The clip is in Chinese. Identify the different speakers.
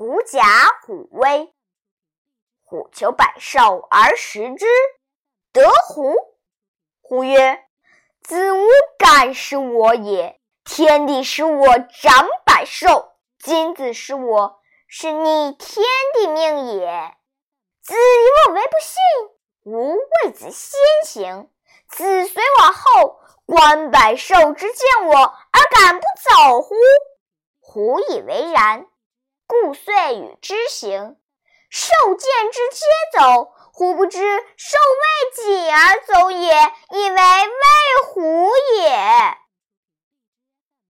Speaker 1: 狐假虎威。虎求百兽而食之，得狐。虎曰：“子无敢食我也。天地使我长百兽，今子食我，是逆天地命也。子以我为不信，吾为子先行。子随我后，观百兽之见我而敢不走乎？”虎以为然，故遂与之行。受见之，皆走。虎不知受为己而走